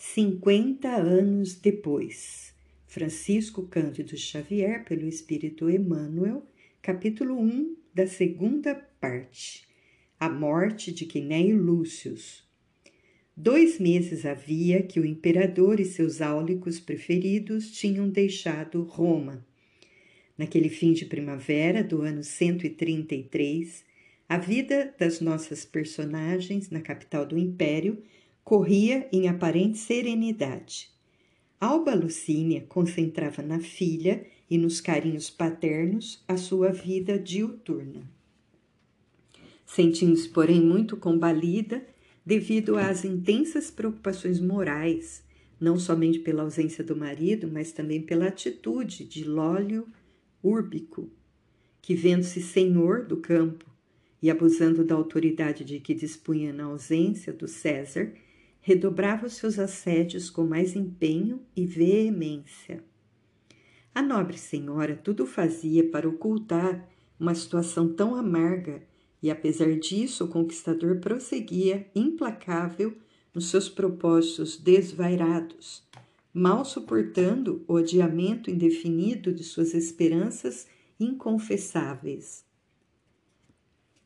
50 anos depois. Francisco Cândido Xavier, pelo Espírito Emmanuel, capítulo 1 da segunda parte. A morte de Quinéio Lúcius. Dois meses havia que o imperador e seus áulicos preferidos tinham deixado Roma. Naquele fim de primavera do ano 133, a vida das nossas personagens na capital do império corria em aparente serenidade. Alba Lucínia concentrava na filha e nos carinhos paternos a sua vida diuturna. Sentindo-se, porém, muito combalida devido às intensas preocupações morais, não somente pela ausência do marido, mas também pela atitude de Lólio Úrbico, que, vendo-se senhor do campo e abusando da autoridade de que dispunha na ausência do César, redobrava os seus assédios com mais empenho e veemência. A nobre senhora tudo fazia para ocultar uma situação tão amarga e, apesar disso, o conquistador prosseguia implacável nos seus propósitos desvairados, mal suportando o adiamento indefinido de suas esperanças inconfessáveis.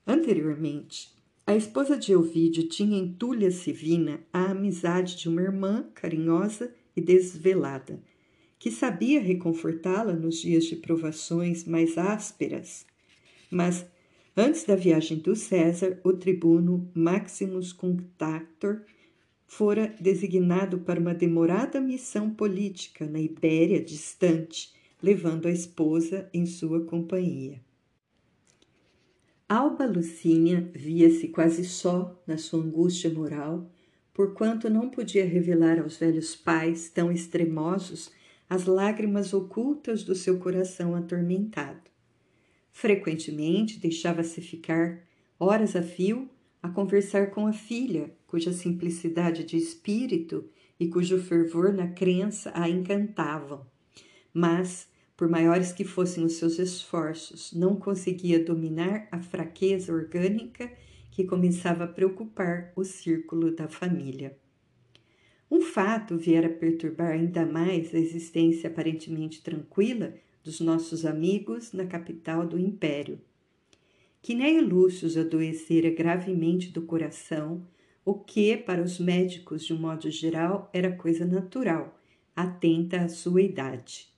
Anteriormente, a esposa de Ovídio tinha em Túlia Sivina a amizade de uma irmã carinhosa e desvelada, que sabia reconfortá-la nos dias de provações mais ásperas. Mas, antes da viagem do César, o tribuno Maximus Contactor fora designado para uma demorada missão política na Ibéria distante, levando a esposa em sua companhia. Alba Lucínia via-se quase só na sua angústia moral, porquanto não podia revelar aos velhos pais tão extremosos as lágrimas ocultas do seu coração atormentado. Frequentemente deixava-se ficar horas a fio a conversar com a filha, cuja simplicidade de espírito e cujo fervor na crença a encantavam. Mas por maiores que fossem os seus esforços, não conseguia dominar a fraqueza orgânica que começava a preocupar o círculo da família. Um fato viera perturbar ainda mais a existência aparentemente tranquila dos nossos amigos na capital do império. Quinéia Lúcius adoecera gravemente do coração, o que, para os médicos de um modo geral, era coisa natural, atenta à sua idade.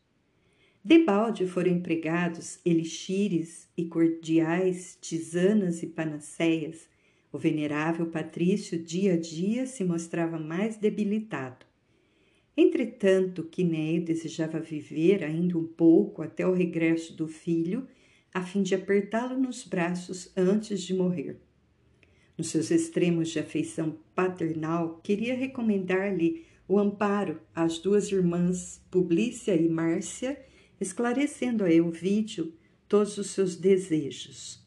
Debalde foram empregados elixires e cordiais, tisanas e panaceias. O venerável Patrício dia a dia se mostrava mais debilitado. Entretanto, Quinéio desejava viver ainda um pouco até o regresso do filho, a fim de apertá-lo nos braços antes de morrer. Nos seus extremos de afeição paternal, queria recomendar-lhe o amparo às duas irmãs, Publícia e Márcia, esclarecendo a Elvídio todos os seus desejos.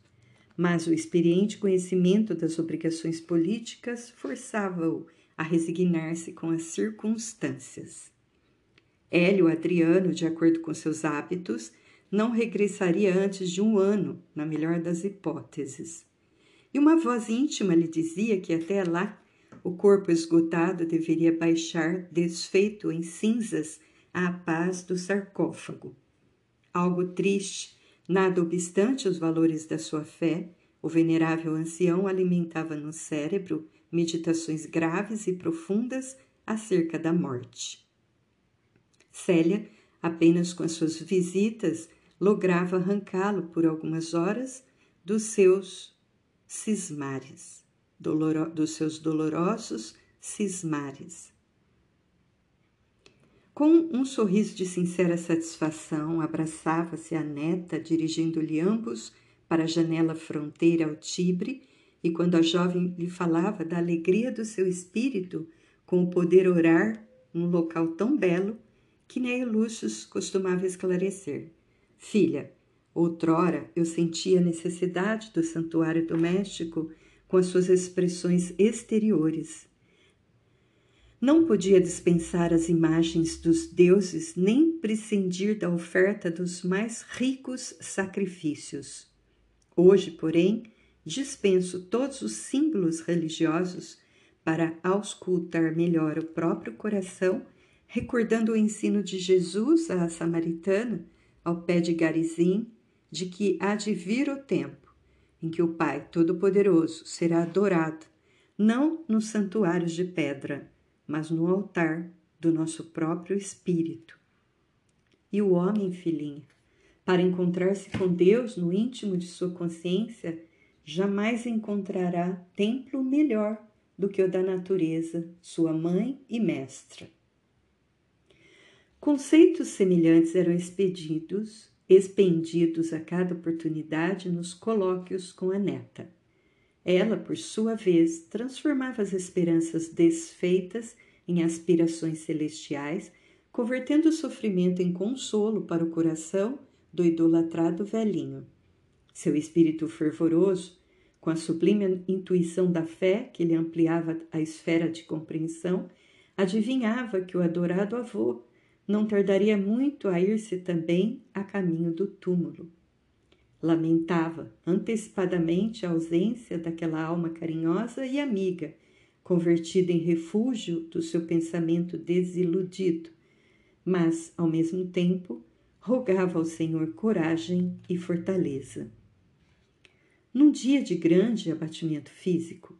Mas o experiente conhecimento das obrigações políticas forçava-o a resignar-se com as circunstâncias. Hélio Adriano, de acordo com seus hábitos, não regressaria antes de um ano, na melhor das hipóteses. E uma voz íntima lhe dizia que até lá o corpo esgotado deveria baixar desfeito em cinzas à paz do sarcófago. Algo triste, nada obstante os valores da sua fé, o venerável ancião alimentava no cérebro meditações graves e profundas acerca da morte. Célia, apenas com as suas visitas, lograva arrancá-lo por algumas horas dos seus cismares, dos seus dolorosos cismares. Com um sorriso de sincera satisfação, abraçava-se a neta, dirigindo-lhe ambos para a janela fronteira ao Tibre, e quando a jovem lhe falava da alegria do seu espírito com o poder orar num local tão belo, que Neio Lúcius costumava esclarecer. Filha, outrora eu sentia a necessidade do santuário doméstico com as suas expressões exteriores, não podia dispensar as imagens dos deuses nem prescindir da oferta dos mais ricos sacrifícios. Hoje, porém, dispenso todos os símbolos religiosos para auscultar melhor o próprio coração, recordando o ensino de Jesus à samaritana, ao pé de Garizim, de que há de vir o tempo em que o Pai Todo-Poderoso será adorado, não nos santuários de pedra, mas no altar do nosso próprio espírito. E o homem, filhinha, para encontrar-se com Deus no íntimo de sua consciência, jamais encontrará templo melhor do que o da natureza, sua mãe e mestra. Conceitos semelhantes eram expedidos, expendidos a cada oportunidade nos colóquios com a neta. Ela, por sua vez, transformava as esperanças desfeitas em aspirações celestiais, convertendo o sofrimento em consolo para o coração do idolatrado velhinho. Seu espírito fervoroso, com a sublime intuição da fé que lhe ampliava a esfera de compreensão, adivinhava que o adorado avô não tardaria muito a ir-se também a caminho do túmulo. Lamentava antecipadamente a ausência daquela alma carinhosa e amiga, convertida em refúgio do seu pensamento desiludido, mas, ao mesmo tempo, rogava ao Senhor coragem e fortaleza. Num dia de grande abatimento físico,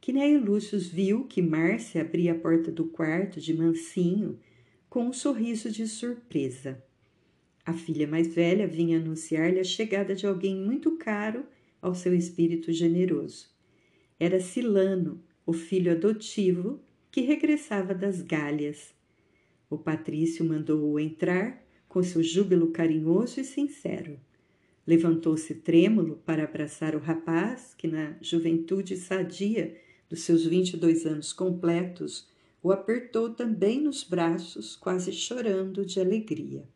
Quinéia Lúcio viu que Márcia abria a porta do quarto de mansinho com um sorriso de surpresa. A filha mais velha vinha anunciar-lhe a chegada de alguém muito caro ao seu espírito generoso. Era Silano, o filho adotivo que regressava das Galhas. O patrício mandou-o entrar com seu júbilo carinhoso e sincero. Levantou-se trêmulo para abraçar o rapaz que, na juventude sadia dos seus vinte e dois anos completos, o apertou também nos braços, quase chorando de alegria.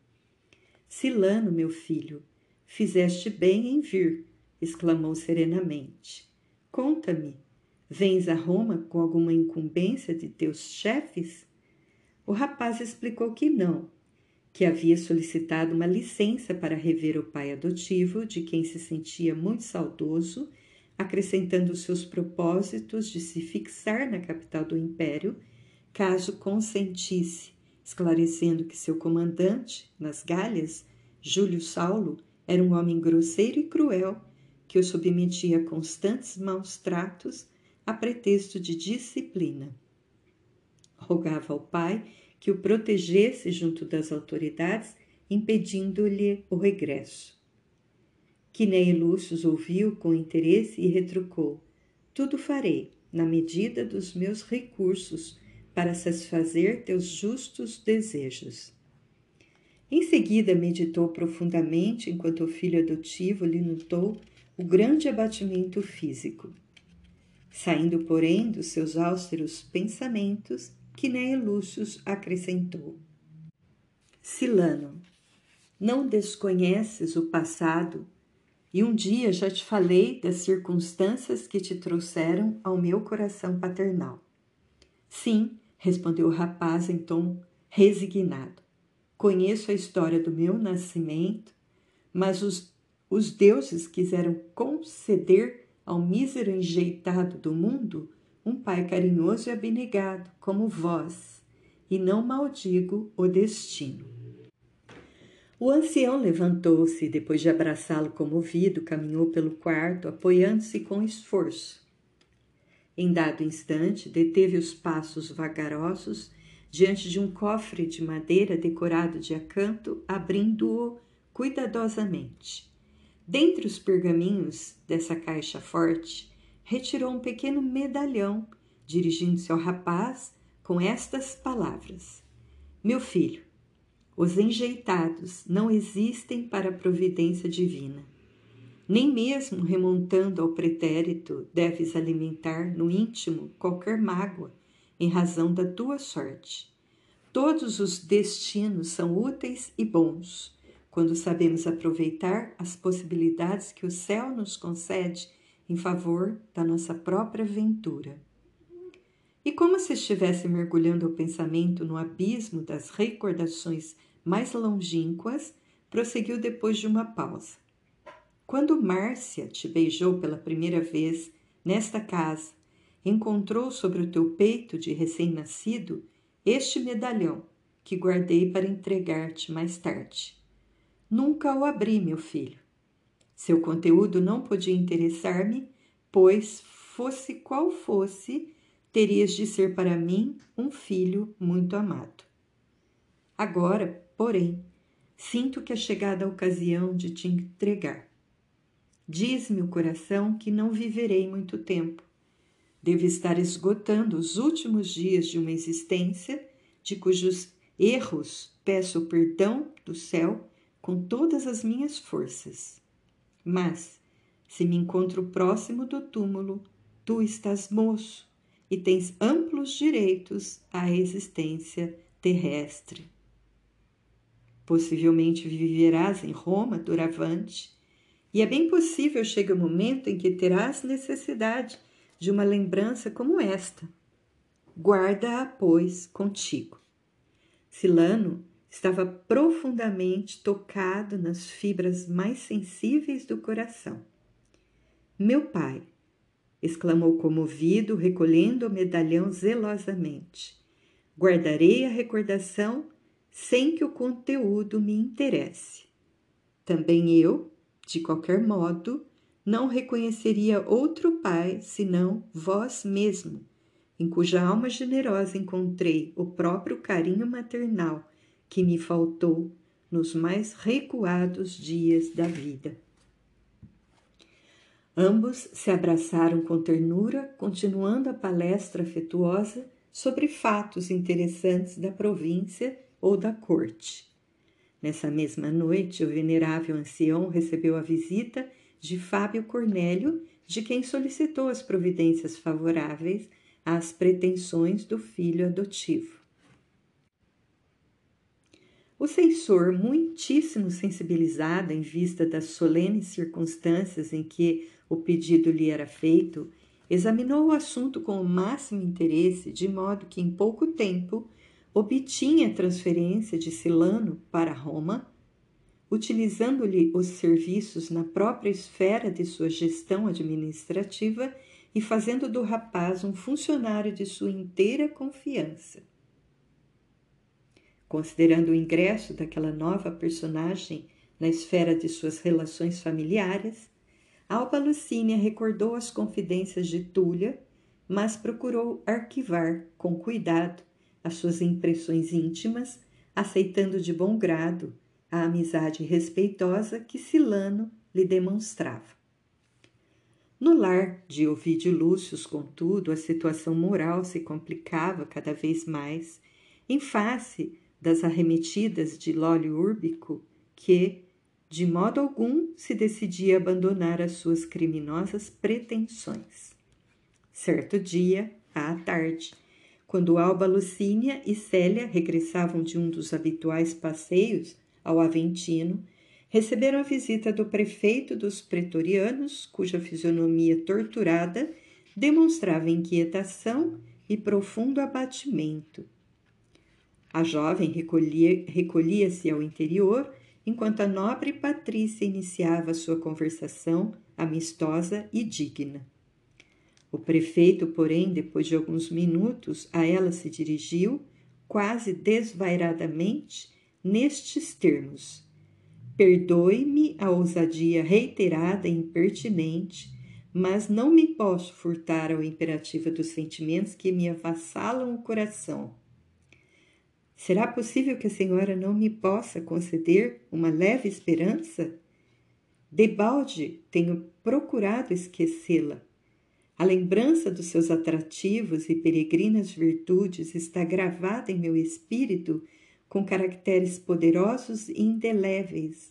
Silano, meu filho, fizeste bem em vir, exclamou serenamente. Conta-me, vens a Roma com alguma incumbência de teus chefes? O rapaz explicou que não, que havia solicitado uma licença para rever o pai adotivo, de quem se sentia muito saudoso, acrescentando seus propósitos de se fixar na capital do império, caso consentisse esclarecendo que seu comandante, nas Galhas, Júlio Saulo, era um homem grosseiro e cruel que o submetia a constantes maus tratos a pretexto de disciplina. Rogava ao pai que o protegesse junto das autoridades, impedindo-lhe o regresso. Quinéia Lúcius ouviu com interesse e retrucou: Tudo farei, na medida dos meus recursos, para satisfazer teus justos desejos. Em seguida, meditou profundamente enquanto o filho adotivo lhe notou o grande abatimento físico. Saindo, porém, dos seus austeros pensamentos, Quinéia Lúcius acrescentou: Silano, não desconheces o passado e um dia já te falei das circunstâncias que te trouxeram ao meu coração paternal. Sim, respondeu o rapaz em tom resignado. Conheço a história do meu nascimento, mas os, os deuses quiseram conceder ao mísero enjeitado do mundo um pai carinhoso e abnegado, como vós, e não maldigo o destino. O ancião levantou-se e, depois de abraçá-lo comovido, caminhou pelo quarto, apoiando-se com esforço. Em dado instante, deteve os passos vagarosos diante de um cofre de madeira decorado de acanto, abrindo-o cuidadosamente. Dentre os pergaminhos dessa caixa forte, retirou um pequeno medalhão, dirigindo-se ao rapaz com estas palavras: Meu filho, os enjeitados não existem para a providência divina. Nem mesmo remontando ao pretérito deves alimentar no íntimo qualquer mágoa em razão da tua sorte. Todos os destinos são úteis e bons quando sabemos aproveitar as possibilidades que o céu nos concede em favor da nossa própria ventura. E como se estivesse mergulhando o pensamento no abismo das recordações mais longínquas, prosseguiu depois de uma pausa. Quando Márcia te beijou pela primeira vez nesta casa encontrou sobre o teu peito de recém-nascido este medalhão que guardei para entregar-te mais tarde. Nunca o abri, meu filho. Seu conteúdo não podia interessar-me, pois, fosse qual fosse, terias de ser para mim um filho muito amado. Agora, porém, sinto que é chegada a ocasião de te entregar. Diz-me o coração que não viverei muito tempo. Devo estar esgotando os últimos dias de uma existência de cujos erros peço perdão do céu com todas as minhas forças. Mas, se me encontro próximo do túmulo, tu estás moço e tens amplos direitos à existência terrestre. Possivelmente viverás em Roma doravante, e é bem possível chegue o momento em que terás necessidade de uma lembrança como esta. Guarda-a, pois, contigo. Silano estava profundamente tocado nas fibras mais sensíveis do coração. Meu pai, exclamou comovido, recolhendo o medalhão zelosamente. Guardarei a recordação sem que o conteúdo me interesse. Também eu, de qualquer modo, não reconheceria outro pai senão vós mesmo, em cuja alma generosa encontrei o próprio carinho maternal que me faltou nos mais recuados dias da vida. Ambos se abraçaram com ternura, continuando a palestra afetuosa sobre fatos interessantes da província ou da corte. Nessa mesma noite, o venerável ancião recebeu a visita de Fábio Cornélio, de quem solicitou as providências favoráveis às pretensões do filho adotivo. O censor, muitíssimo sensibilizado em vista das solenes circunstâncias em que o pedido lhe era feito, examinou o assunto com o máximo interesse, de modo que em pouco tempo obtinha transferência de Silano para Roma, utilizando-lhe os serviços na própria esfera de sua gestão administrativa e fazendo do rapaz um funcionário de sua inteira confiança. Considerando o ingresso daquela nova personagem na esfera de suas relações familiares, Alba Lucínia recordou as confidências de Túlia, mas procurou arquivar com cuidado as suas impressões íntimas, aceitando de bom grado a amizade respeitosa que Silano lhe demonstrava. No lar de Ovídio Lúcius, contudo, a situação moral se complicava cada vez mais em face das arremetidas de Lólio Úrbico, que, de modo algum, se decidia abandonar as suas criminosas pretensões. Certo dia, à tarde, quando Alba Lucínia e Célia regressavam de um dos habituais passeios ao Aventino, receberam a visita do prefeito dos pretorianos, cuja fisionomia torturada demonstrava inquietação e profundo abatimento. A jovem recolhia-se recolhia ao interior, enquanto a nobre Patrícia iniciava sua conversação amistosa e digna. O prefeito, porém, depois de alguns minutos, a ela se dirigiu, quase desvairadamente, nestes termos: Perdoe-me a ousadia reiterada e impertinente, mas não me posso furtar ao imperativo dos sentimentos que me avassalam o coração. Será possível que a senhora não me possa conceder uma leve esperança? Debalde tenho procurado esquecê-la a lembrança dos seus atrativos e peregrinas virtudes está gravada em meu espírito com caracteres poderosos e indeléveis.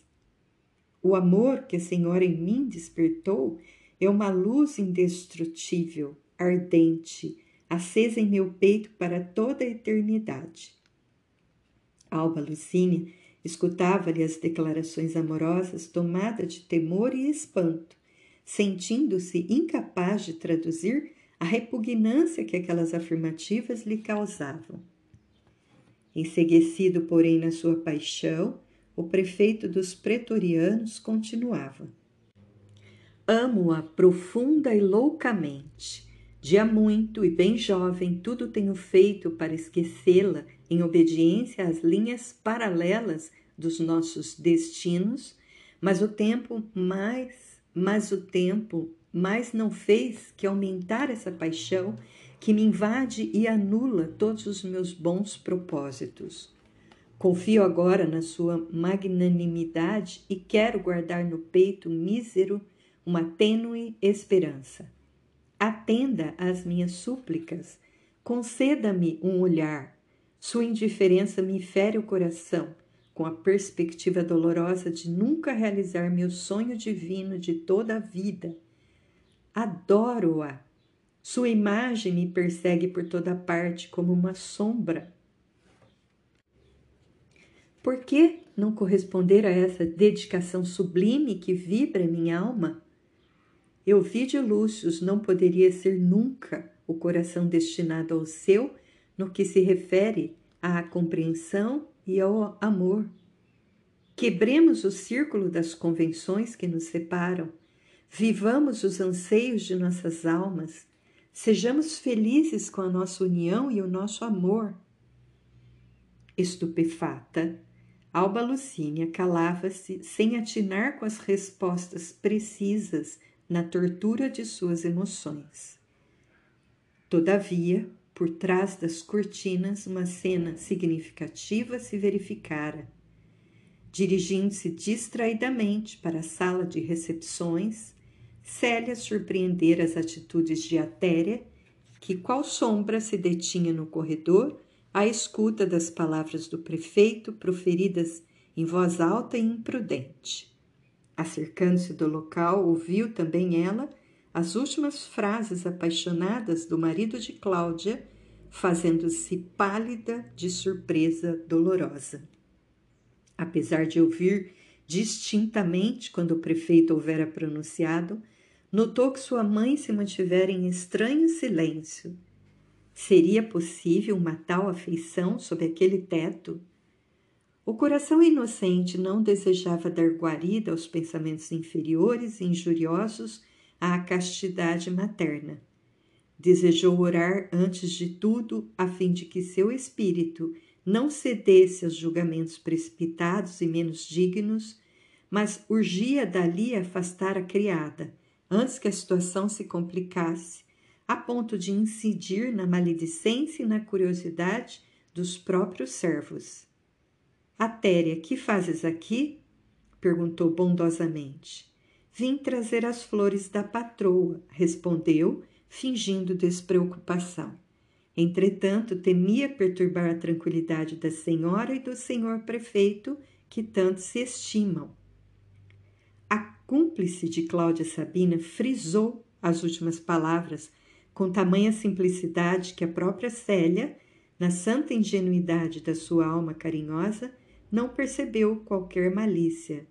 O amor que a Senhora em mim despertou é uma luz indestrutível, ardente, acesa em meu peito para toda a eternidade. Alba Lucínia escutava-lhe as declarações amorosas tomada de temor e espanto sentindo-se incapaz de traduzir a repugnância que aquelas afirmativas lhe causavam. Enseguecido, porém, na sua paixão, o prefeito dos pretorianos continuava: Amo-a profunda e loucamente, há muito e bem jovem, tudo tenho feito para esquecê-la em obediência às linhas paralelas dos nossos destinos, mas o tempo mais, mas o tempo mais não fez que aumentar essa paixão que me invade e anula todos os meus bons propósitos. Confio agora na sua magnanimidade e quero guardar no peito mísero uma tênue esperança. Atenda às minhas súplicas, conceda-me um olhar. Sua indiferença me fere o coração, com a perspectiva dolorosa de nunca realizar meu sonho divino de toda a vida. Adoro-a. Sua imagem me persegue por toda parte como uma sombra. Por que não corresponder a essa dedicação sublime que vibra em minha alma? Eu vi de Lúcius não poderia ser nunca o coração destinado ao seu no que se refere à compreensão e ao amor. Quebremos o círculo das convenções que nos separam, vivamos os anseios de nossas almas, sejamos felizes com a nossa união e o nosso amor. Estupefata, Alba Lucínia calava-se sem atinar com as respostas precisas na tortura de suas emoções. Todavia, por trás das cortinas, uma cena significativa se verificara. Dirigindo-se distraidamente para a sala de recepções, Célia surpreendera as atitudes de Atéria, que, qual sombra, se detinha no corredor à escuta das palavras do prefeito proferidas em voz alta e imprudente. Acercando-se do local, ouviu também ela as últimas frases apaixonadas do marido de Cláudia, fazendo-se pálida de surpresa dolorosa. Apesar de ouvir distintamente quando o prefeito houvera pronunciado, notou que sua mãe se mantivera em estranho silêncio Seria possível uma tal afeição sob aquele teto? O coração inocente não desejava dar guarida aos pensamentos inferiores e injuriosos à castidade materna. Desejou orar antes de tudo a fim de que seu espírito não cedesse aos julgamentos precipitados e menos dignos, mas urgia dali afastar a criada, antes que a situação se complicasse a ponto de incidir na maledicência e na curiosidade dos próprios servos. Atéria, que fazes aqui? perguntou bondosamente. Vim trazer as flores da patroa, respondeu, fingindo despreocupação. Entretanto, temia perturbar a tranquilidade da senhora e do senhor prefeito, que tanto se estimam. A cúmplice de Cláudia Sabina frisou as últimas palavras com tamanha simplicidade que a própria Célia, na santa ingenuidade da sua alma carinhosa, não percebeu qualquer malícia.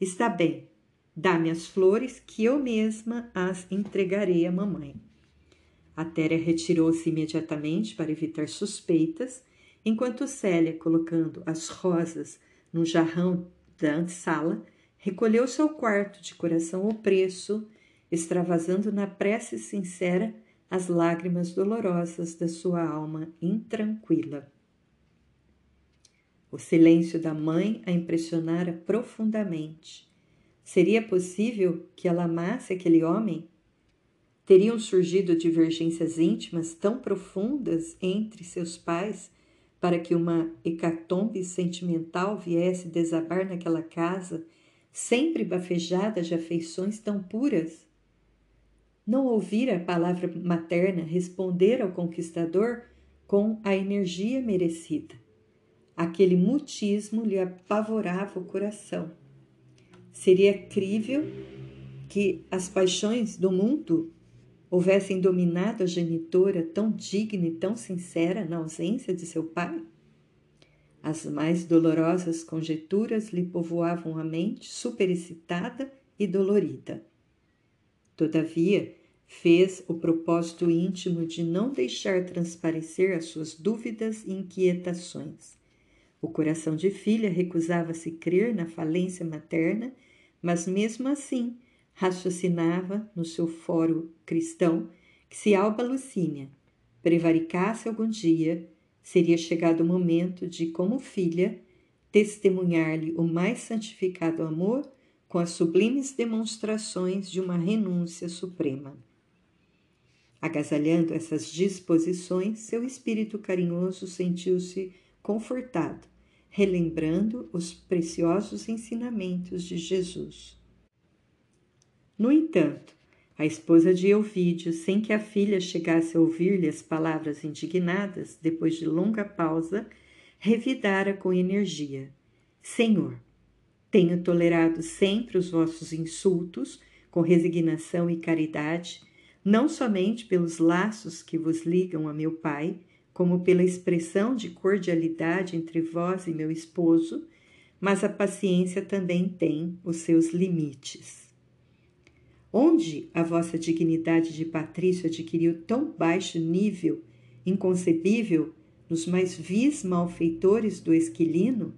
Está bem, dá-me as flores que eu mesma as entregarei à mamãe. A Téria retirou-se imediatamente para evitar suspeitas, enquanto Célia, colocando as rosas no jarrão da antessala, recolheu-se ao quarto de coração opresso, extravasando na prece sincera as lágrimas dolorosas da sua alma intranquila. O silêncio da mãe a impressionara profundamente. Seria possível que ela amasse aquele homem? Teriam surgido divergências íntimas tão profundas entre seus pais para que uma hecatombe sentimental viesse desabar naquela casa, sempre bafejada de afeições tão puras? não ouvira a palavra materna responder ao conquistador com a energia merecida. Aquele mutismo lhe apavorava o coração. Seria crível que as paixões do mundo houvessem dominado a genitora tão digna e tão sincera na ausência de seu pai? As mais dolorosas conjecturas lhe povoavam a mente superexcitada e dolorida. Todavia, fez o propósito íntimo de não deixar transparecer as suas dúvidas e inquietações. O coração de filha recusava-se crer na falência materna, mas mesmo assim raciocinava no seu fórum cristão que se Alba Lucínia prevaricasse algum dia, seria chegado o momento de, como filha, testemunhar-lhe o mais santificado amor com as sublimes demonstrações de uma renúncia suprema. Agasalhando essas disposições, seu espírito carinhoso sentiu-se confortado, relembrando os preciosos ensinamentos de Jesus. No entanto, a esposa de Elvídio, sem que a filha chegasse a ouvir-lhe as palavras indignadas, depois de longa pausa, revidara com energia: Senhor, tenho tolerado sempre os vossos insultos com resignação e caridade não somente pelos laços que vos ligam a meu pai, como pela expressão de cordialidade entre vós e meu esposo, mas a paciência também tem os seus limites. Onde a vossa dignidade de patrício adquiriu tão baixo nível, inconcebível, nos mais vis malfeitores do esquilino?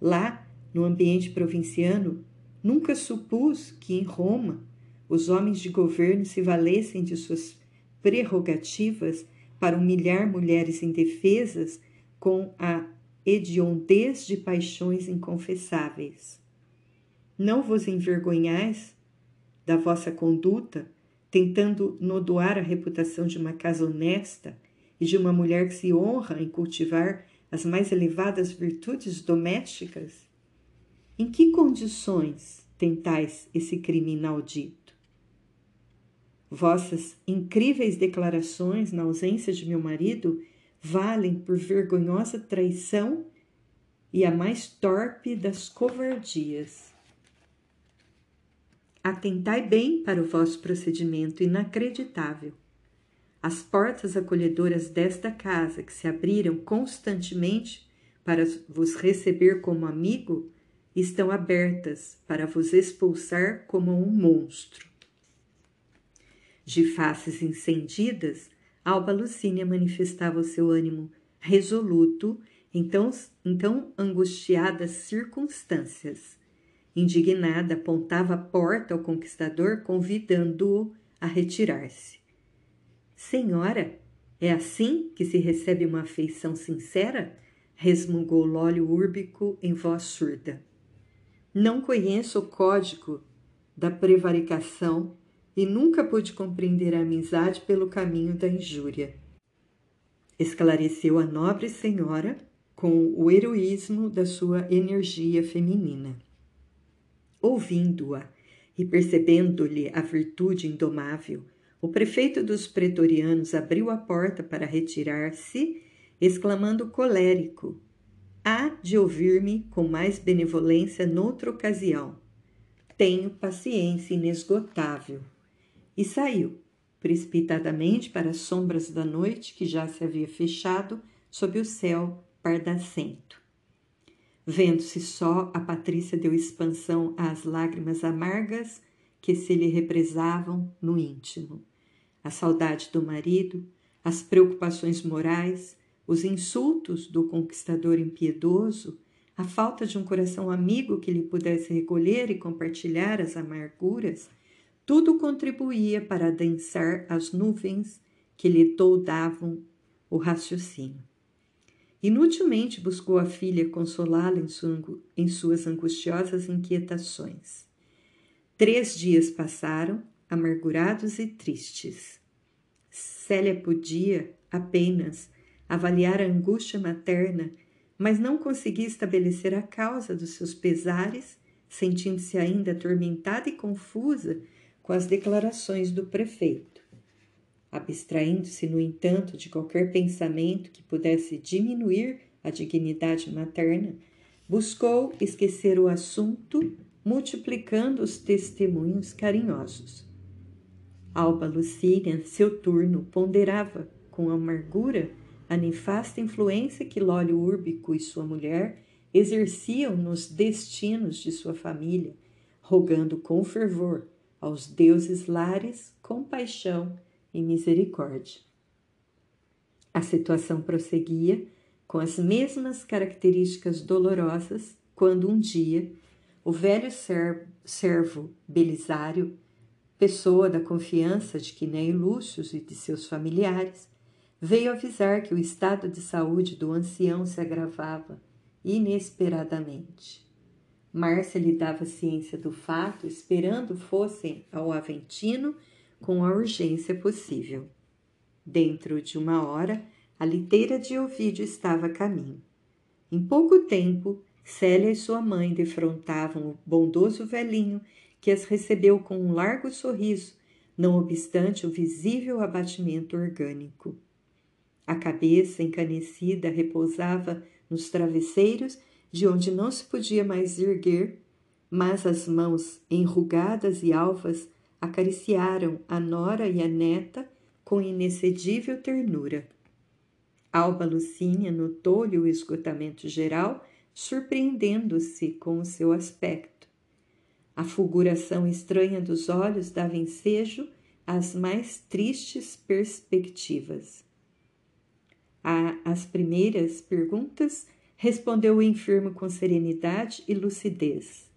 Lá, no ambiente provinciano, nunca supus que em Roma os homens de governo se valessem de suas prerrogativas para humilhar mulheres indefesas com a hediondez de paixões inconfessáveis. Não vos envergonhais da vossa conduta, tentando nodoar a reputação de uma casa honesta e de uma mulher que se honra em cultivar as mais elevadas virtudes domésticas? Em que condições tentais esse crime inaudito? Vossas incríveis declarações na ausência de meu marido valem por vergonhosa traição e a mais torpe das covardias. Atentai bem para o vosso procedimento inacreditável. As portas acolhedoras desta casa, que se abriram constantemente para vos receber como amigo, estão abertas para vos expulsar como um monstro. De faces incendidas, Alba Lucínia manifestava o seu ânimo resoluto em tão, em tão angustiadas circunstâncias. Indignada, apontava a porta ao conquistador, convidando-o a retirar-se. Senhora, é assim que se recebe uma afeição sincera? resmungou Lólio Úrbico em voz surda. Não conheço o código da prevaricação e nunca pude compreender a amizade pelo caminho da injúria. Esclareceu a nobre senhora com o heroísmo da sua energia feminina. Ouvindo-a e percebendo-lhe a virtude indomável, o prefeito dos pretorianos abriu a porta para retirar-se, exclamando colérico: Há de ouvir-me com mais benevolência noutra ocasião. Tenho paciência inesgotável e saiu, precipitadamente para as sombras da noite que já se havia fechado sob o céu pardacento. Vendo-se só, a Patrícia deu expansão às lágrimas amargas que se lhe represavam no íntimo. A saudade do marido, as preocupações morais, os insultos do conquistador impiedoso, a falta de um coração amigo que lhe pudesse recolher e compartilhar as amarguras, tudo contribuía para adensar as nuvens que lhe toldavam o raciocínio. Inutilmente buscou a filha consolá-la em, em suas angustiosas inquietações. Três dias passaram, amargurados e tristes. Célia podia apenas avaliar a angústia materna, mas não conseguia estabelecer a causa dos seus pesares, sentindo-se ainda atormentada e confusa com as declarações do prefeito. Abstraindo-se, no entanto, de qualquer pensamento que pudesse diminuir a dignidade materna, buscou esquecer o assunto, multiplicando os testemunhos carinhosos. Alba Lucínia, seu turno, ponderava com amargura a nefasta influência que Lólio Úrbico e sua mulher exerciam nos destinos de sua família, rogando com fervor aos deuses lares compaixão e misericórdia. A situação prosseguia com as mesmas características dolorosas quando um dia o velho servo Belisário, pessoa da confiança de Quinéio Lúcio e de seus familiares, veio avisar que o estado de saúde do ancião se agravava inesperadamente. Márcia lhe dava ciência do fato, esperando fossem ao Aventino com a urgência possível. Dentro de uma hora, a liteira de Ovídio estava a caminho. Em pouco tempo, Célia e sua mãe defrontavam o bondoso velhinho que as recebeu com um largo sorriso, não obstante o visível abatimento orgânico. A cabeça encanecida repousava nos travesseiros de onde não se podia mais erguer, mas as mãos enrugadas e alvas acariciaram a nora e a neta com inexcedível ternura. Alba Lucínia notou-lhe o esgotamento geral, surpreendendo-se com o seu aspecto. A fulguração estranha dos olhos dava ensejo às mais tristes perspectivas. Às primeiras perguntas, respondeu o enfermo com serenidade e lucidez.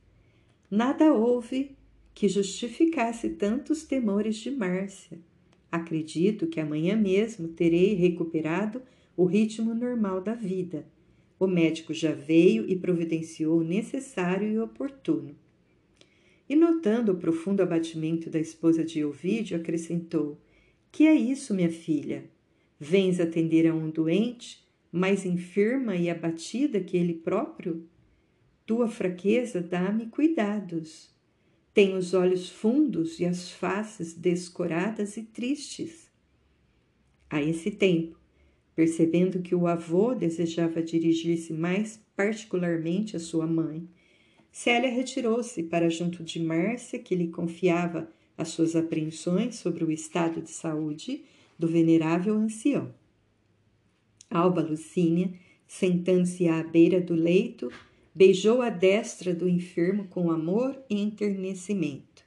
Nada houve que justificasse tantos temores de Márcia. Acredito que amanhã mesmo terei recuperado o ritmo normal da vida. O médico já veio e providenciou o necessário e oportuno. E notando o profundo abatimento da esposa de Ovídio, acrescentou: Que é isso, minha filha? Vens atender a um doente, mais enferma e abatida que ele próprio? Tua fraqueza dá-me cuidados. Tem os olhos fundos e as faces descoradas e tristes. A esse tempo, percebendo que o avô desejava dirigir-se mais particularmente à sua mãe, Célia retirou-se para junto de Márcia, que lhe confiava as suas apreensões sobre o estado de saúde do venerável ancião. Alba Lucínia, sentando-se à beira do leito, beijou a destra do enfermo com amor e enternecimento.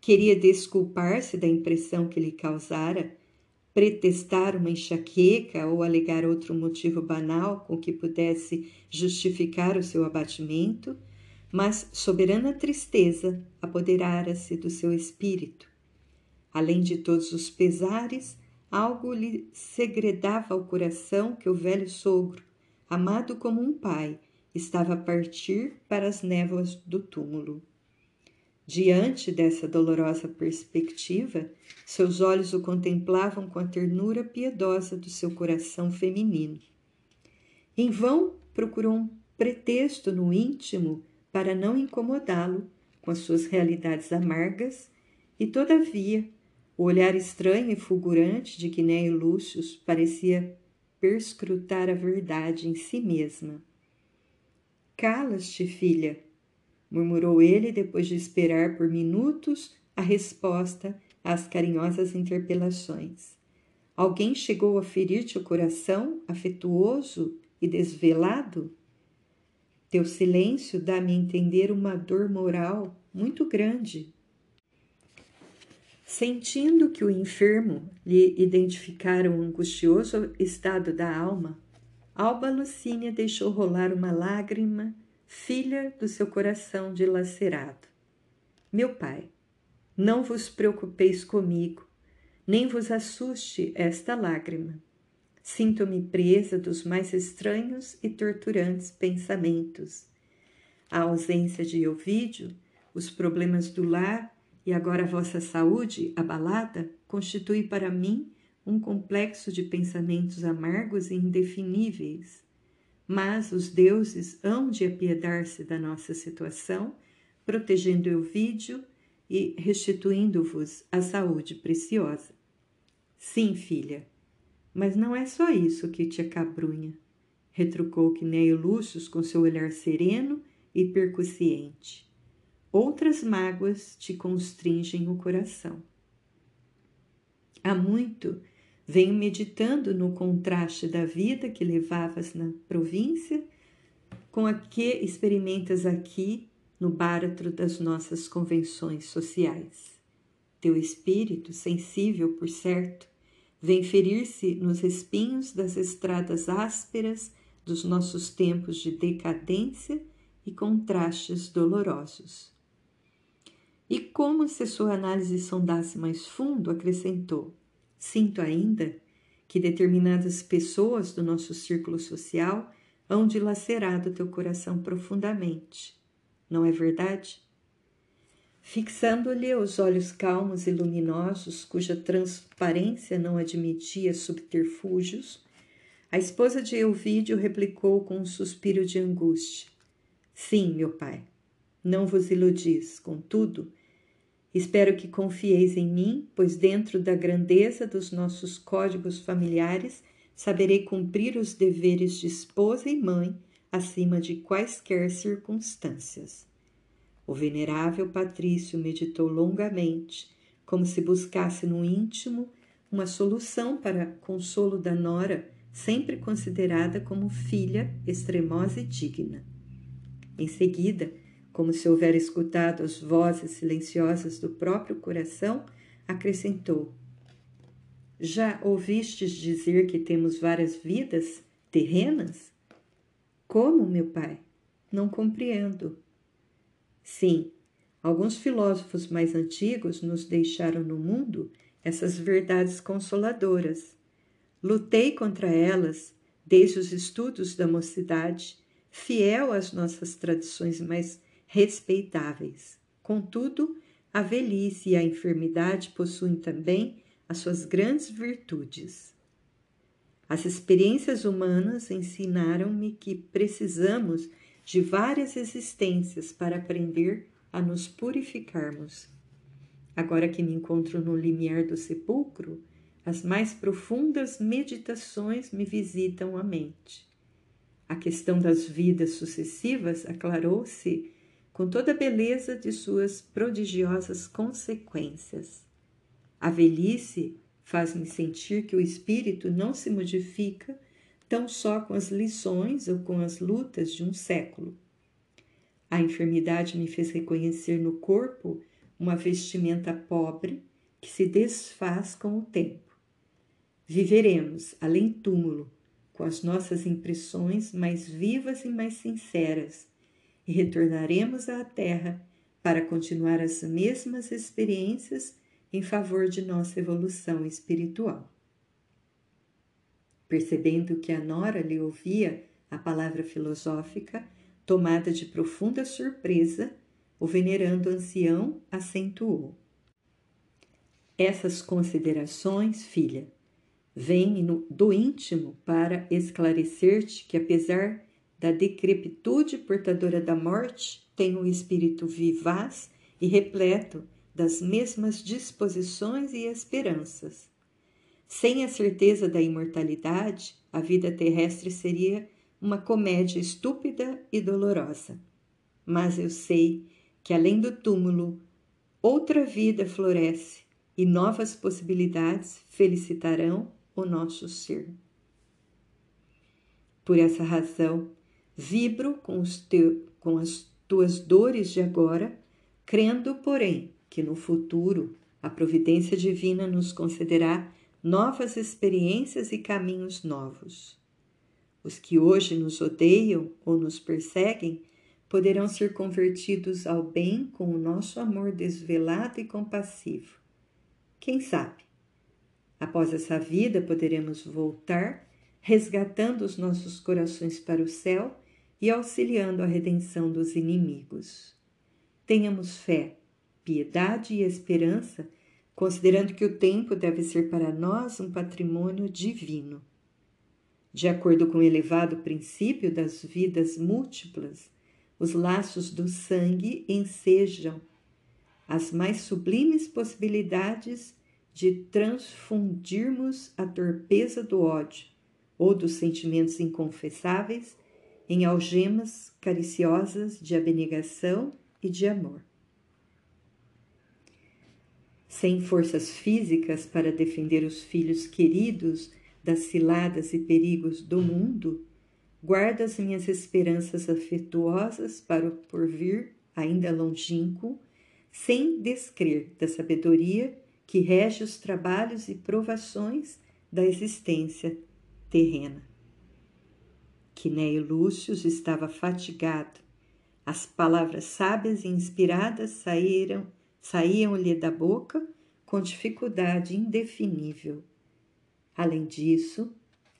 Queria desculpar-se da impressão que lhe causara, pretextar uma enxaqueca ou alegar outro motivo banal com que pudesse justificar o seu abatimento mas soberana tristeza apoderara-se do seu espírito. Além de todos os pesares, algo lhe segredava ao coração que o velho sogro, amado como um pai, estava a partir para as névoas do túmulo. Diante dessa dolorosa perspectiva, seus olhos o contemplavam com a ternura piedosa do seu coração feminino. Em vão procurou um pretexto no íntimo para não incomodá-lo com as suas realidades amargas, e todavia o olhar estranho e fulgurante de Quinéio Lúcio parecia perscrutar a verdade em si mesma. Calas-te, filha, murmurou ele depois de esperar por minutos a resposta às carinhosas interpelações. Alguém chegou a ferir-te o coração, afetuoso e desvelado? Teu silêncio dá-me a entender uma dor moral muito grande. Sentindo que o enfermo lhe identificara um angustioso estado da alma, Alba Lucínia deixou rolar uma lágrima, filha do seu coração dilacerado. Meu pai, não vos preocupeis comigo, nem vos assuste esta lágrima. Sinto-me presa dos mais estranhos e torturantes pensamentos. A ausência de Ovídio, os problemas do lar e agora vossa saúde abalada constitui para mim um complexo de pensamentos amargos e indefiníveis. Mas os deuses hão de apiedar-se da nossa situação, protegendo Ovídio e restituindo-vos a saúde preciosa. Sim, filha, mas não é só isso que te acabrunha, retrucou Quinéio Lúcius com seu olhar sereno e percussiente. Outras mágoas te constringem o coração. Há muito venho meditando no contraste da vida que levavas na província com a que experimentas aqui no báratro das nossas convenções sociais. Teu espírito, sensível por certo, vem ferir-se nos espinhos das estradas ásperas dos nossos tempos de decadência e contrastes dolorosos. E como se sua análise sondasse mais fundo, acrescentou: Sinto ainda que determinadas pessoas do nosso círculo social hão dilacerado teu coração profundamente. Não é verdade? Fixando-lhe os olhos calmos e luminosos, cuja transparência não admitia subterfúgios, a esposa de Elvídio replicou com um suspiro de angústia: Sim, meu pai, não vos iludis, contudo, espero que confieis em mim, pois dentro da grandeza dos nossos códigos familiares saberei cumprir os deveres de esposa e mãe acima de quaisquer circunstâncias. O venerável Patrício meditou longamente, como se buscasse no íntimo uma solução para consolo da nora, sempre considerada como filha extremosa e digna. Em seguida, como se houvera escutado as vozes silenciosas do próprio coração, acrescentou: Já ouvistes dizer que temos várias vidas terrenas? Como, meu pai? Não compreendo. Sim, alguns filósofos mais antigos nos deixaram no mundo essas verdades consoladoras. Lutei contra elas desde os estudos da mocidade, fiel às nossas tradições mais respeitáveis. Contudo, a velhice e a enfermidade possuem também as suas grandes virtudes. As experiências humanas ensinaram-me que precisamos de várias existências para aprender a nos purificarmos. Agora que me encontro no limiar do sepulcro, as mais profundas meditações me visitam a mente. A questão das vidas sucessivas aclarou-se com toda a beleza de suas prodigiosas consequências. A velhice faz-me sentir que o espírito não se modifica tão só com as lições ou com as lutas de um século. A enfermidade me fez reconhecer no corpo uma vestimenta pobre que se desfaz com o tempo. Viveremos, além túmulo, com as nossas impressões mais vivas e mais sinceras, e retornaremos à Terra para continuar as mesmas experiências em favor de nossa evolução espiritual. Percebendo que a nora lhe ouvia a palavra filosófica, tomada de profunda surpresa, o venerando ancião acentuou. Essas considerações, filha, vêm do íntimo para esclarecer-te que, apesar da decrepitude portadora da morte, tem um espírito vivaz e repleto das mesmas disposições e esperanças. Sem a certeza da imortalidade, a vida terrestre seria uma comédia estúpida e dolorosa. Mas eu sei que além do túmulo, outra vida floresce e novas possibilidades felicitarão o nosso ser. Por essa razão, vibro com, teu, com as tuas dores de agora, crendo, porém, que no futuro a providência divina nos concederá novas experiências e caminhos novos. Os que hoje nos odeiam ou nos perseguem poderão ser convertidos ao bem com o nosso amor desvelado e compassivo. Quem sabe? Após essa vida, poderemos voltar, resgatando os nossos corações para o céu e auxiliando a redenção dos inimigos. Tenhamos fé, piedade e esperança considerando que o tempo deve ser para nós um patrimônio divino. De acordo com o elevado princípio das vidas múltiplas, os laços do sangue ensejam as mais sublimes possibilidades de transfundirmos a torpeza do ódio ou dos sentimentos inconfessáveis em algemas cariciosas de abnegação e de amor sem forças físicas para defender os filhos queridos das ciladas e perigos do mundo, guardo as minhas esperanças afetuosas para o porvir ainda longínquo, sem descrer da sabedoria que rege os trabalhos e provações da existência terrena. Quinéio Lúcio estava fatigado. As palavras sábias e inspiradas saíram saíam-lhe da boca com dificuldade indefinível. Além disso,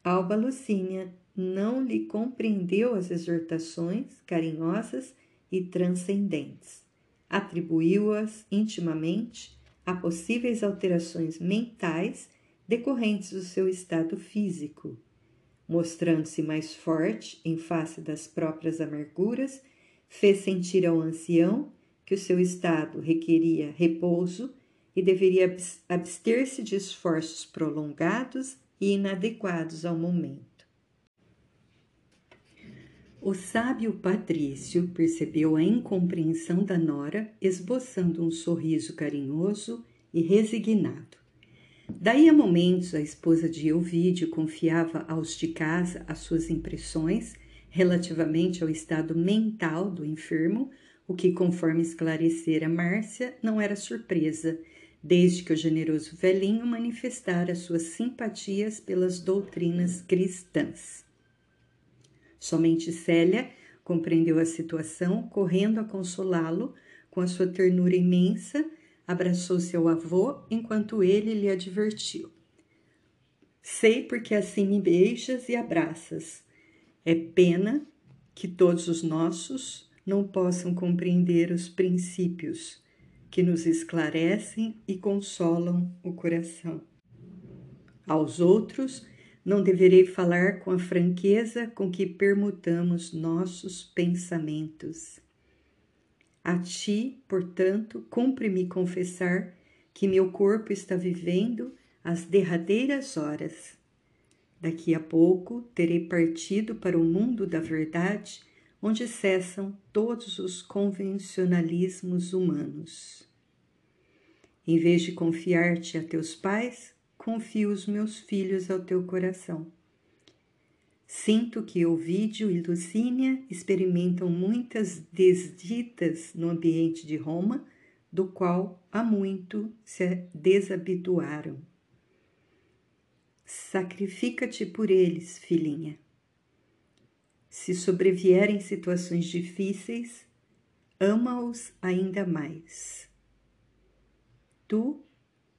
Alba Lucinha não lhe compreendeu as exortações carinhosas e transcendentes. Atribuiu-as intimamente a possíveis alterações mentais decorrentes do seu estado físico, mostrando-se mais forte em face das próprias amarguras, fez sentir ao ancião que o seu estado requeria repouso e deveria abster-se de esforços prolongados e inadequados ao momento. O sábio Patrício percebeu a incompreensão da nora, esboçando um sorriso carinhoso e resignado. Daí a momentos, a esposa de Elvídio confiava aos de casa as suas impressões relativamente ao estado mental do enfermo, o que, conforme esclarecera Márcia, não era surpresa, desde que o generoso velhinho manifestara suas simpatias pelas doutrinas cristãs. Somente Célia compreendeu a situação, correndo a consolá-lo com a sua ternura imensa, abraçou seu avô enquanto ele lhe advertiu. Sei porque assim me beijas e abraças. É pena que todos os nossos não possam compreender os princípios que nos esclarecem e consolam o coração. Aos outros, não deverei falar com a franqueza com que permutamos nossos pensamentos. A ti, portanto, cumpre-me confessar que meu corpo está vivendo as derradeiras horas. Daqui a pouco terei partido para o mundo da verdade, onde cessam todos os convencionalismos humanos. Em vez de confiar-te a teus pais, confio os meus filhos ao teu coração. Sinto que Ovídio e Lucínia experimentam muitas desditas no ambiente de Roma, do qual há muito se desabituaram. Sacrifica-te por eles, filhinha. Se sobrevierem situações difíceis, ama-os ainda mais. Tu,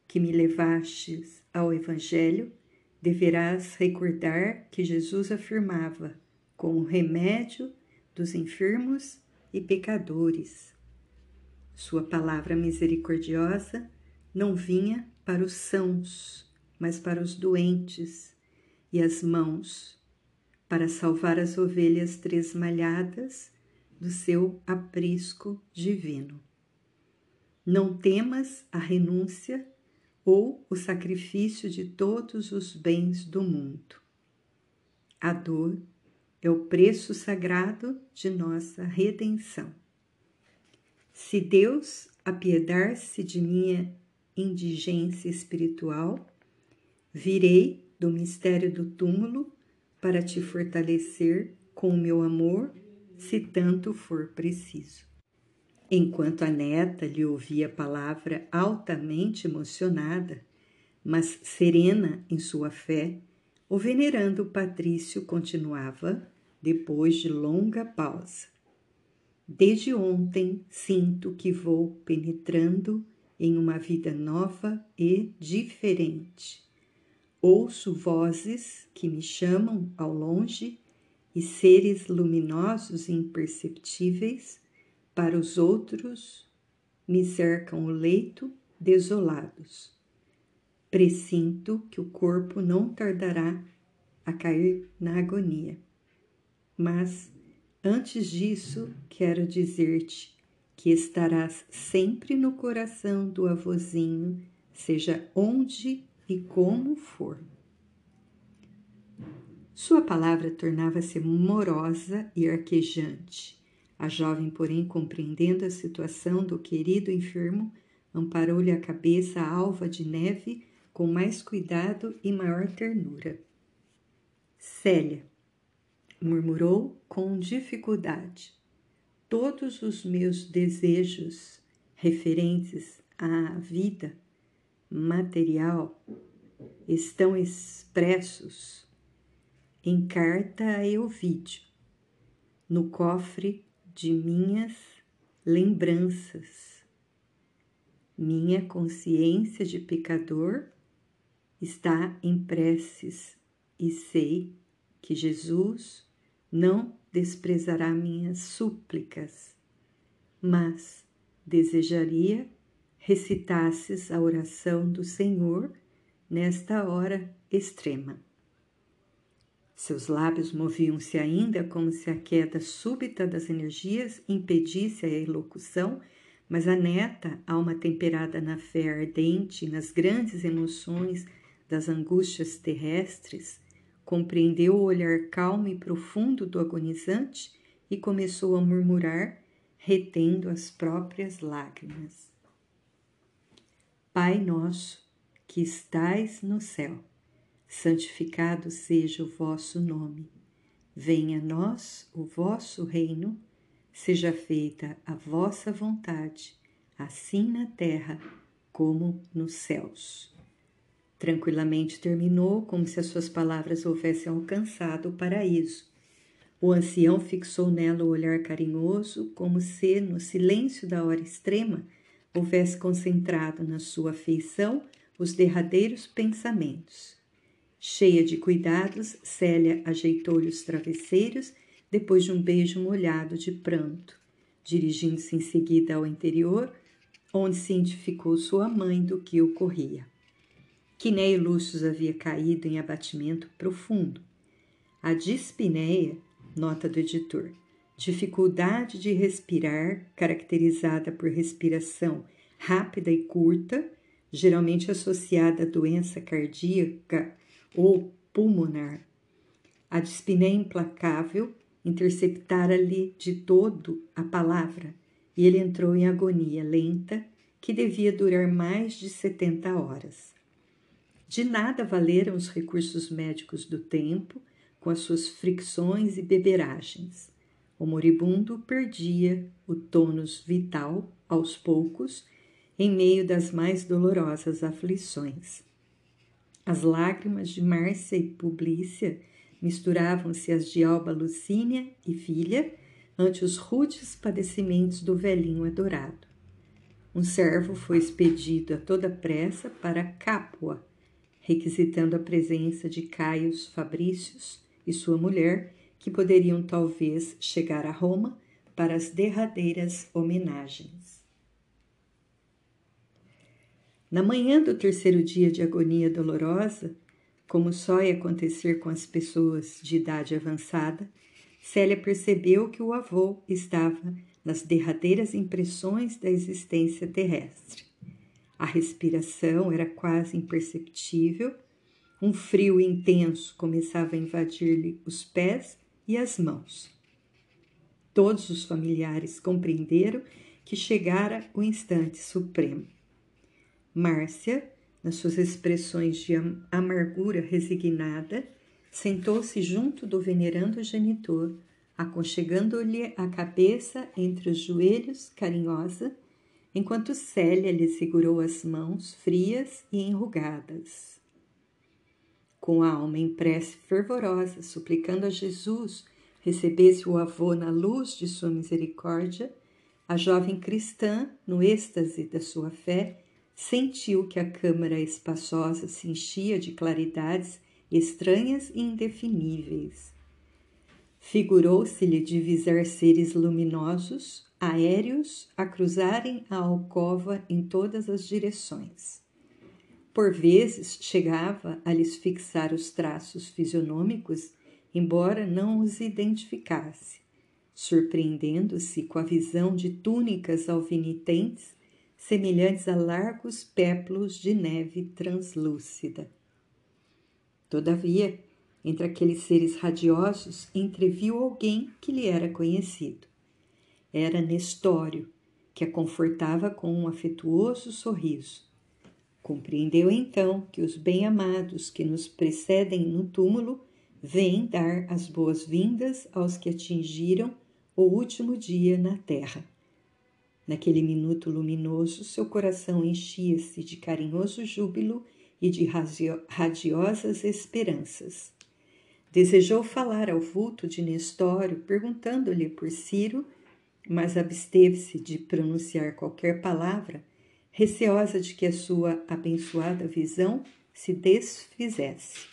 que me levastes ao Evangelho, deverás recordar que Jesus afirmava como remédio dos enfermos e pecadores. Sua palavra misericordiosa não vinha para os sãos, mas para os doentes, e as mãos para salvar as ovelhas tresmalhadas do seu aprisco divino. Não temas a renúncia ou o sacrifício de todos os bens do mundo. A dor é o preço sagrado de nossa redenção. Se Deus apiedar-se de minha indigência espiritual, virei do mistério do túmulo para te fortalecer com o meu amor, se tanto for preciso. Enquanto a neta lhe ouvia a palavra altamente emocionada, mas serena em sua fé, o venerando Patrício continuava, depois de longa pausa. Desde ontem sinto que vou penetrando em uma vida nova e diferente. Ouço vozes que me chamam ao longe e seres luminosos e imperceptíveis para os outros, me cercam o leito desolados. Presinto que o corpo não tardará a cair na agonia. Mas, antes disso, quero dizer-te que estarás sempre no coração do avozinho, seja onde e como for. Sua palavra tornava-se morosa e arquejante a jovem, porém, compreendendo a situação do querido enfermo, amparou-lhe a cabeça alva de neve com mais cuidado e maior ternura. Célia, murmurou com dificuldade, todos os meus desejos referentes à vida material estão expressos em carta a Euvídio, no cofre de minhas lembranças. minha consciência de pecador está em preces e sei que Jesus não desprezará minhas súplicas, mas desejaria recitasses a oração do Senhor nesta hora extrema. Seus lábios moviam-se ainda como se a queda súbita das energias impedisse a elocução, mas a neta, alma temperada na fé ardente, nas grandes emoções das angústias terrestres, compreendeu o olhar calmo e profundo do agonizante e começou a murmurar, retendo as próprias lágrimas. Pai nosso, que estais no céu, santificado seja o vosso nome. Venha a nós o vosso reino, seja feita a vossa vontade, assim na terra como nos céus. Tranquilamente terminou, como se as suas palavras houvessem alcançado o paraíso. O ancião fixou nela o olhar carinhoso, como se, no silêncio da hora extrema, houvesse concentrado na sua afeição os derradeiros pensamentos. Cheia de cuidados, Célia ajeitou-lhe os travesseiros depois de um beijo molhado de pranto, dirigindo-se em seguida ao interior, onde cientificou sua mãe do que ocorria. Quinéio Lúcio havia caído em abatimento profundo. A dispneia, nota do editor, dificuldade de respirar, caracterizada por respiração rápida e curta, geralmente associada a doença cardíaca ou pulmonar. A dispneia implacável interceptara-lhe de todo a palavra e ele entrou em agonia lenta que devia durar mais de 70 horas. De nada valeram os recursos médicos do tempo, com as suas fricções e beberagens. O moribundo perdia o tônus vital aos poucos, em meio das mais dolorosas aflições. As lágrimas de Márcia e Publícia misturavam-se às de Alba Lucínia e filha ante os rudes padecimentos do velhinho adorado. Um servo foi expedido a toda pressa para Capua, requisitando a presença de Caius Fabrícios e sua mulher, que poderiam talvez chegar a Roma para as derradeiras homenagens. Na manhã do terceiro dia de agonia dolorosa, como só ia acontecer com as pessoas de idade avançada, Célia percebeu que o avô estava nas derradeiras impressões da existência terrestre. A respiração era quase imperceptível, um frio intenso começava a invadir-lhe os pés e as mãos. Todos os familiares compreenderam que chegara o instante supremo. Márcia, nas suas expressões de amargura resignada, sentou-se junto do venerando genitor, aconchegando-lhe a cabeça entre os joelhos carinhosa enquanto Célia lhe segurou as mãos frias e enrugadas. Com a alma em prece fervorosa, suplicando a Jesus recebesse o avô na luz de sua misericórdia, a jovem cristã, no êxtase da sua fé, sentiu que a câmara espaçosa se enchia de claridades estranhas e indefiníveis. Figurou-se-lhe divisar seres luminosos, aéreos a cruzarem a alcova em todas as direções. Por vezes chegava a lhes fixar os traços fisionômicos, embora não os identificasse, surpreendendo-se com a visão de túnicas alvinitentes semelhantes a largos péplos de neve translúcida. Todavia, entre aqueles seres radiosos, entreviu alguém que lhe era conhecido era Nestório, que a confortava com um afetuoso sorriso. Compreendeu então que os bem-amados que nos precedem no túmulo vêm dar as boas-vindas aos que atingiram o último dia na terra. Naquele minuto luminoso, seu coração enchia-se de carinhoso júbilo e de radiosas esperanças. Desejou falar ao vulto de Nestório, perguntando-lhe por Ciro mas absteve-se de pronunciar qualquer palavra, receosa de que a sua abençoada visão se desfizesse.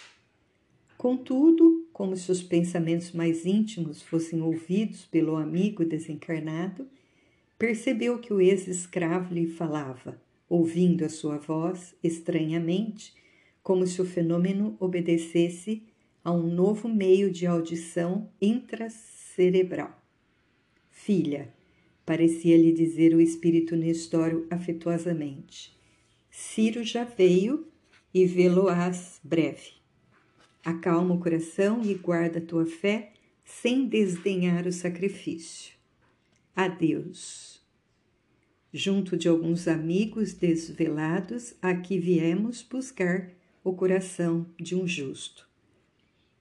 Contudo, como se os pensamentos mais íntimos fossem ouvidos pelo amigo desencarnado, percebeu que o ex-escravo lhe falava, ouvindo a sua voz estranhamente, como se o fenômeno obedecesse a um novo meio de audição intracerebral. Filha, parecia-lhe dizer o espírito Nestório afetuosamente, Ciro já veio e vê-lo-ás breve. Acalma o coração e guarda a tua fé sem desdenhar o sacrifício. Adeus. Junto de alguns amigos desvelados, aqui viemos buscar o coração de um justo.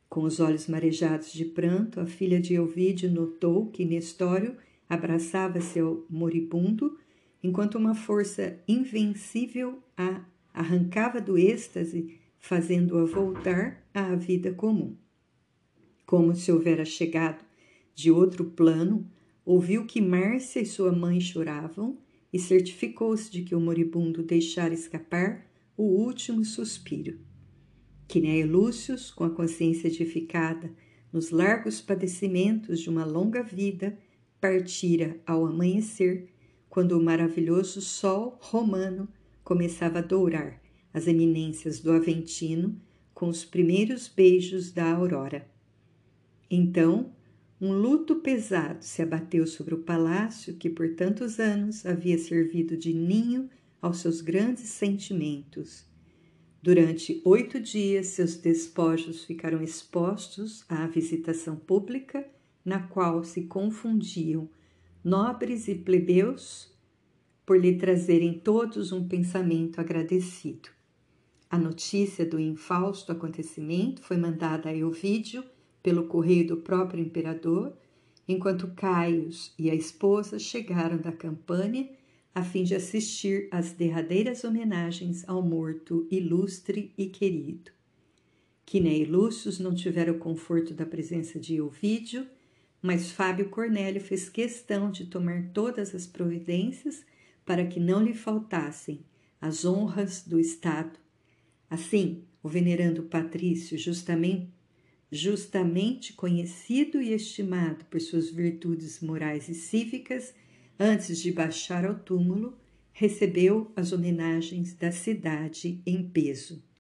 Com os olhos marejados de pranto, a filha de Elvídio notou que Nestório abraçava seu moribundo, enquanto uma força invencível a arrancava do êxtase, fazendo-a voltar à vida comum. Como se houvera chegado de outro plano, ouviu que Márcia e sua mãe choravam e certificou-se de que o moribundo deixara escapar o último suspiro. Quinéia Lúcius, com a consciência edificada nos largos padecimentos de uma longa vida, partira ao amanhecer, quando o maravilhoso sol romano começava a dourar as eminências do Aventino com os primeiros beijos da aurora. Então, um luto pesado se abateu sobre o palácio que por tantos anos havia servido de ninho aos seus grandes sentimentos. Durante oito dias, seus despojos ficaram expostos à visitação pública na qual se confundiam nobres e plebeus por lhe trazerem todos um pensamento agradecido. A notícia do infausto acontecimento foi mandada a Elvídio pelo correio do próprio imperador, enquanto Caius e a esposa chegaram da campanha a fim de assistir às derradeiras homenagens ao morto ilustre e querido. Quiné e Lúcius não tiveram o conforto da presença de Elvídio mas Fábio Cornélio fez questão de tomar todas as providências para que não lhe faltassem as honras do Estado. Assim, o venerando Patrício, justamente, justamente conhecido e estimado por suas virtudes morais e cívicas, antes de baixar ao túmulo, recebeu as homenagens da cidade em peso.